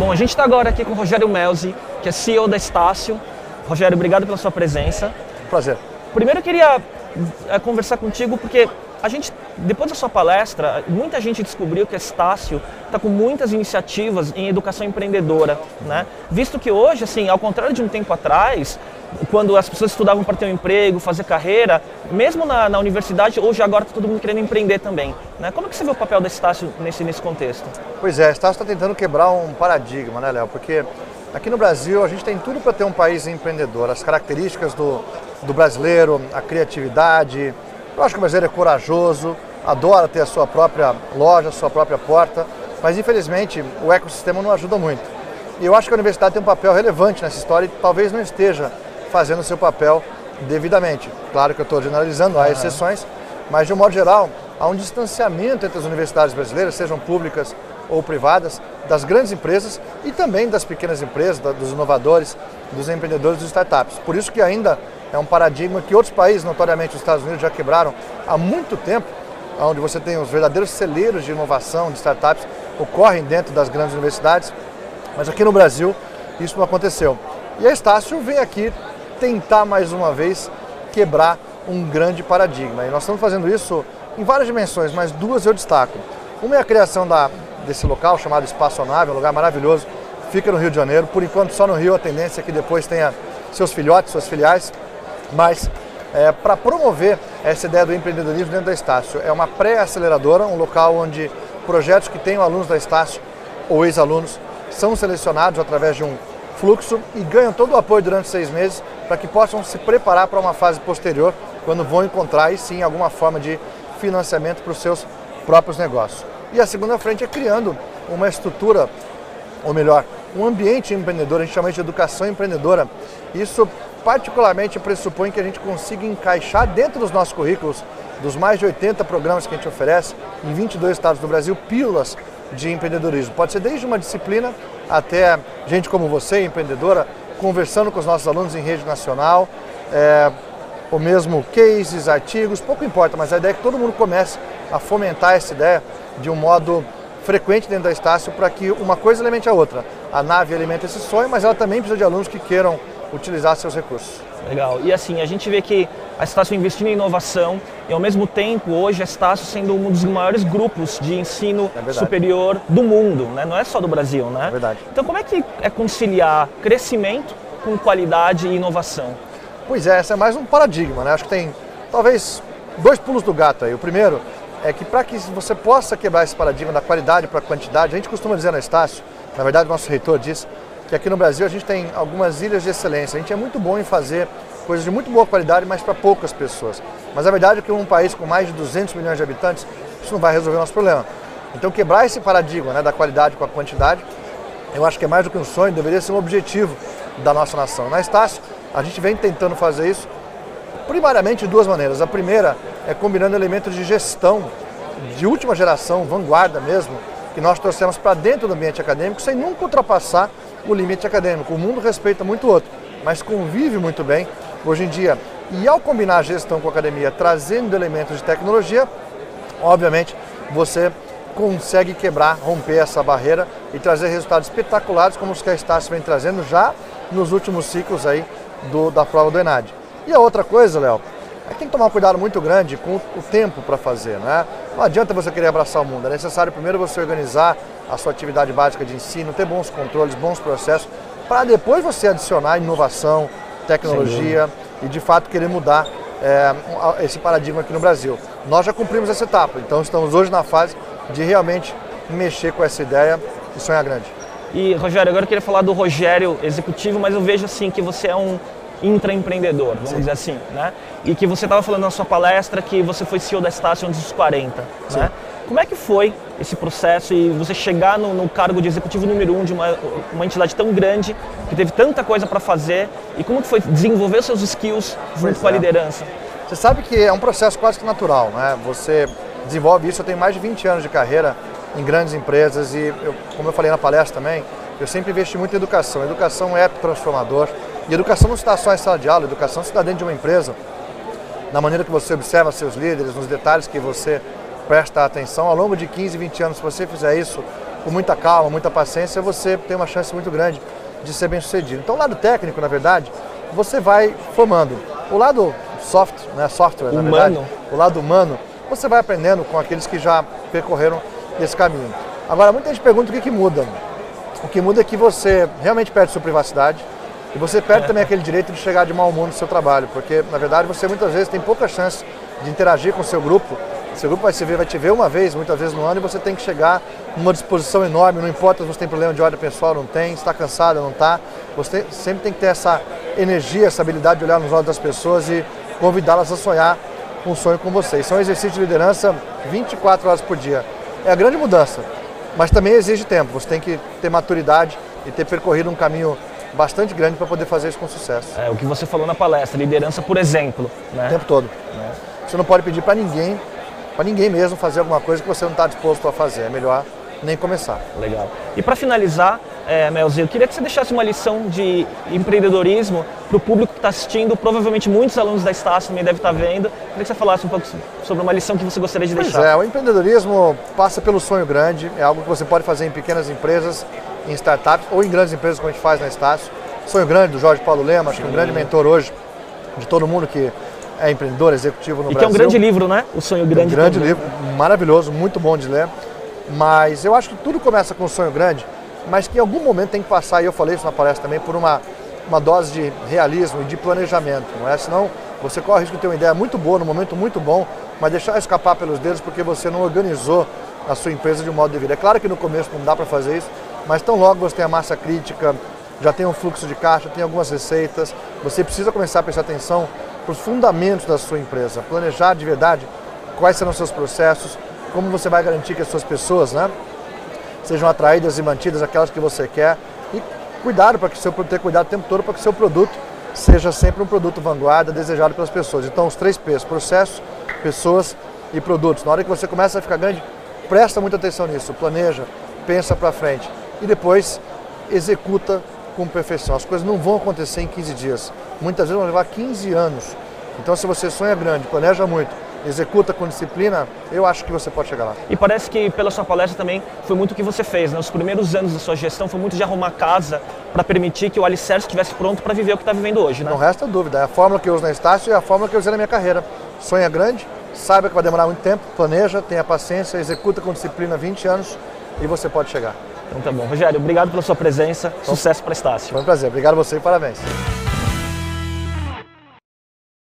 Bom, a gente está agora aqui com o Rogério Melzi, que é CEO da Estácio. Rogério, obrigado pela sua presença. Prazer. Primeiro eu queria é, conversar contigo porque a gente, depois da sua palestra, muita gente descobriu que a Estácio está com muitas iniciativas em educação empreendedora, né? Visto que hoje, assim, ao contrário de um tempo atrás, quando as pessoas estudavam para ter um emprego, fazer carreira, mesmo na, na universidade, hoje agora está todo mundo querendo empreender também. Né? Como é que você vê o papel da Estácio nesse, nesse contexto? Pois é, a Estácio está tentando quebrar um paradigma, né, Léo? Porque aqui no Brasil a gente tem tudo para ter um país empreendedor. As características do, do brasileiro, a criatividade, eu acho que o brasileiro é corajoso, adora ter a sua própria loja, a sua própria porta, mas infelizmente o ecossistema não ajuda muito. E eu acho que a universidade tem um papel relevante nessa história e talvez não esteja fazendo o seu papel devidamente. Claro que eu estou generalizando, há exceções, mas de um modo geral, há um distanciamento entre as universidades brasileiras, sejam públicas ou privadas, das grandes empresas e também das pequenas empresas, dos inovadores, dos empreendedores, dos startups. Por isso que ainda é um paradigma que outros países, notoriamente os Estados Unidos, já quebraram há muito tempo, onde você tem os verdadeiros celeiros de inovação, de startups, ocorrem dentro das grandes universidades, mas aqui no Brasil isso não aconteceu. E a Estácio vem aqui tentar mais uma vez quebrar um grande paradigma. E nós estamos fazendo isso em várias dimensões, mas duas eu destaco. Uma é a criação da, desse local chamado Espaço Nave, um lugar maravilhoso, fica no Rio de Janeiro. Por enquanto só no Rio, a tendência é que depois tenha seus filhotes, suas filiais mas é, para promover essa ideia do empreendedorismo dentro da Estácio. É uma pré-aceleradora, um local onde projetos que tenham alunos da Estácio ou ex-alunos são selecionados através de um fluxo e ganham todo o apoio durante seis meses para que possam se preparar para uma fase posterior, quando vão encontrar aí sim alguma forma de financiamento para os seus próprios negócios. E a segunda frente é criando uma estrutura, ou melhor, um ambiente empreendedor, a gente chama de educação empreendedora. Isso particularmente pressupõe que a gente consiga encaixar dentro dos nossos currículos, dos mais de 80 programas que a gente oferece, em 22 estados do Brasil, pílulas de empreendedorismo. Pode ser desde uma disciplina até gente como você, empreendedora, conversando com os nossos alunos em rede nacional, é, ou mesmo cases, artigos, pouco importa, mas a ideia é que todo mundo comece a fomentar essa ideia de um modo frequente dentro da Estácio para que uma coisa alimente a outra. A nave alimenta esse sonho, mas ela também precisa de alunos que queiram utilizar seus recursos. Legal. E assim, a gente vê que a Estácio investindo em inovação e ao mesmo tempo hoje a Estácio sendo um dos maiores grupos de ensino é superior do mundo, né? não é só do Brasil, né? É verdade. Então como é que é conciliar crescimento com qualidade e inovação? Pois é, esse é mais um paradigma, né? Acho que tem talvez dois pulos do gato aí. O primeiro é que para que você possa quebrar esse paradigma da qualidade para a quantidade, a gente costuma dizer na Estácio, na verdade o nosso reitor diz, que aqui no Brasil a gente tem algumas ilhas de excelência. A gente é muito bom em fazer coisas de muito boa qualidade, mas para poucas pessoas. Mas a verdade é que um país com mais de 200 milhões de habitantes, isso não vai resolver o nosso problema. Então quebrar esse paradigma né, da qualidade com a quantidade, eu acho que é mais do que um sonho, deveria ser um objetivo da nossa nação. Na Estácio, a gente vem tentando fazer isso primariamente de duas maneiras. A primeira é combinando elementos de gestão de última geração, vanguarda mesmo, que nós trouxemos para dentro do ambiente acadêmico sem nunca ultrapassar o limite acadêmico. O mundo respeita muito o outro, mas convive muito bem hoje em dia. E ao combinar a gestão com a academia, trazendo elementos de tecnologia, obviamente você consegue quebrar, romper essa barreira e trazer resultados espetaculares como os que a Estácio vem trazendo já nos últimos ciclos aí do, da prova do ENAD. E a outra coisa, Léo, é que tem que tomar um cuidado muito grande com o tempo para fazer, né? Não adianta você querer abraçar o mundo, é necessário primeiro você organizar a sua atividade básica de ensino, ter bons controles, bons processos, para depois você adicionar inovação, tecnologia e de fato querer mudar é, esse paradigma aqui no Brasil. Nós já cumprimos essa etapa, então estamos hoje na fase de realmente mexer com essa ideia e sonhar grande. E Rogério, agora eu queria falar do Rogério executivo, mas eu vejo assim que você é um intraempreendedor, vamos Sim. dizer assim, né? E que você estava falando na sua palestra que você foi CEO da Estácio antes dos 40, Sim. né? Como é que foi esse processo e você chegar no, no cargo de executivo número um de uma, uma entidade tão grande, que teve tanta coisa para fazer, e como que foi desenvolver seus skills junto pois com a é. liderança? Você sabe que é um processo quase que natural, né? Você desenvolve isso, eu tenho mais de 20 anos de carreira em grandes empresas e, eu, como eu falei na palestra também, eu sempre investi muito em educação. Educação é transformador. E educação não está só em sala de aula, educação está dentro de uma empresa, na maneira que você observa seus líderes, nos detalhes que você presta atenção. Ao longo de 15, 20 anos, se você fizer isso com muita calma, muita paciência, você tem uma chance muito grande de ser bem sucedido. Então, o lado técnico, na verdade, você vai formando. O lado soft, né, software, humano. na verdade, o lado humano, você vai aprendendo com aqueles que já percorreram esse caminho. Agora, muita gente pergunta o que, que muda. O que muda é que você realmente perde sua privacidade e você perde também aquele direito de chegar de mau humor no seu trabalho, porque, na verdade, você muitas vezes tem pouca chance de interagir com o seu grupo seu grupo vai, se ver, vai te ver uma vez, muitas vezes no ano, e você tem que chegar numa disposição enorme, não importa se você tem problema de ordem pessoal, não tem, está cansado, não está. Você tem, sempre tem que ter essa energia, essa habilidade de olhar nos olhos das pessoas e convidá-las a sonhar um sonho com você. Isso é um exercício de liderança 24 horas por dia. É a grande mudança, mas também exige tempo. Você tem que ter maturidade e ter percorrido um caminho bastante grande para poder fazer isso com sucesso. É o que você falou na palestra, liderança por exemplo. Né? O tempo todo. Né? Você não pode pedir para ninguém para ninguém mesmo fazer alguma coisa que você não está disposto a fazer. É melhor nem começar. Legal. E para finalizar, é, Melzinho, eu queria que você deixasse uma lição de empreendedorismo para o público que está assistindo. Provavelmente muitos alunos da Estácio também devem estar tá vendo. Eu queria que você falasse um pouco sobre uma lição que você gostaria de pois deixar. É, o empreendedorismo passa pelo sonho grande. É algo que você pode fazer em pequenas empresas, em startups ou em grandes empresas como a gente faz na Estácio. Sonho grande do Jorge Paulo Lema, acho que é um grande mentor hoje de todo mundo que é empreendedor, executivo no e Brasil. E que é um grande livro, né? O Sonho Grande. Um grande também. livro, maravilhoso, muito bom de ler. Mas eu acho que tudo começa com um sonho grande, mas que em algum momento tem que passar, e eu falei isso na palestra também, por uma, uma dose de realismo e de planejamento, não é? Senão você corre o risco de ter uma ideia muito boa, num momento muito bom, mas deixar escapar pelos dedos porque você não organizou a sua empresa de um modo devido. É claro que no começo não dá para fazer isso, mas tão logo você tem a massa crítica, já tem um fluxo de caixa, tem algumas receitas, você precisa começar a prestar atenção para os fundamentos da sua empresa, planejar de verdade quais serão os seus processos, como você vai garantir que as suas pessoas né, sejam atraídas e mantidas aquelas que você quer e cuidado para que seu ter cuidado o tempo todo para que seu produto seja sempre um produto vanguarda, desejado pelas pessoas. Então os três P's, processo, pessoas e produtos. Na hora que você começa a ficar grande, presta muita atenção nisso, planeja, pensa para frente e depois executa com perfeição. As coisas não vão acontecer em 15 dias. Muitas vezes vão levar 15 anos. Então, se você sonha grande, planeja muito, executa com disciplina, eu acho que você pode chegar lá. E parece que pela sua palestra também foi muito o que você fez, né? Os primeiros anos da sua gestão foi muito de arrumar casa para permitir que o alicerce estivesse pronto para viver o que está vivendo hoje, né? Não resta dúvida. É a fórmula que eu uso na Estácio e a fórmula que eu usei na minha carreira. Sonha grande, saiba que vai demorar muito tempo, planeja, tenha paciência, executa com disciplina 20 anos e você pode chegar. Então tá bom. Rogério, obrigado pela sua presença. Sucesso para Estácio. Foi um prazer. Obrigado a você e parabéns.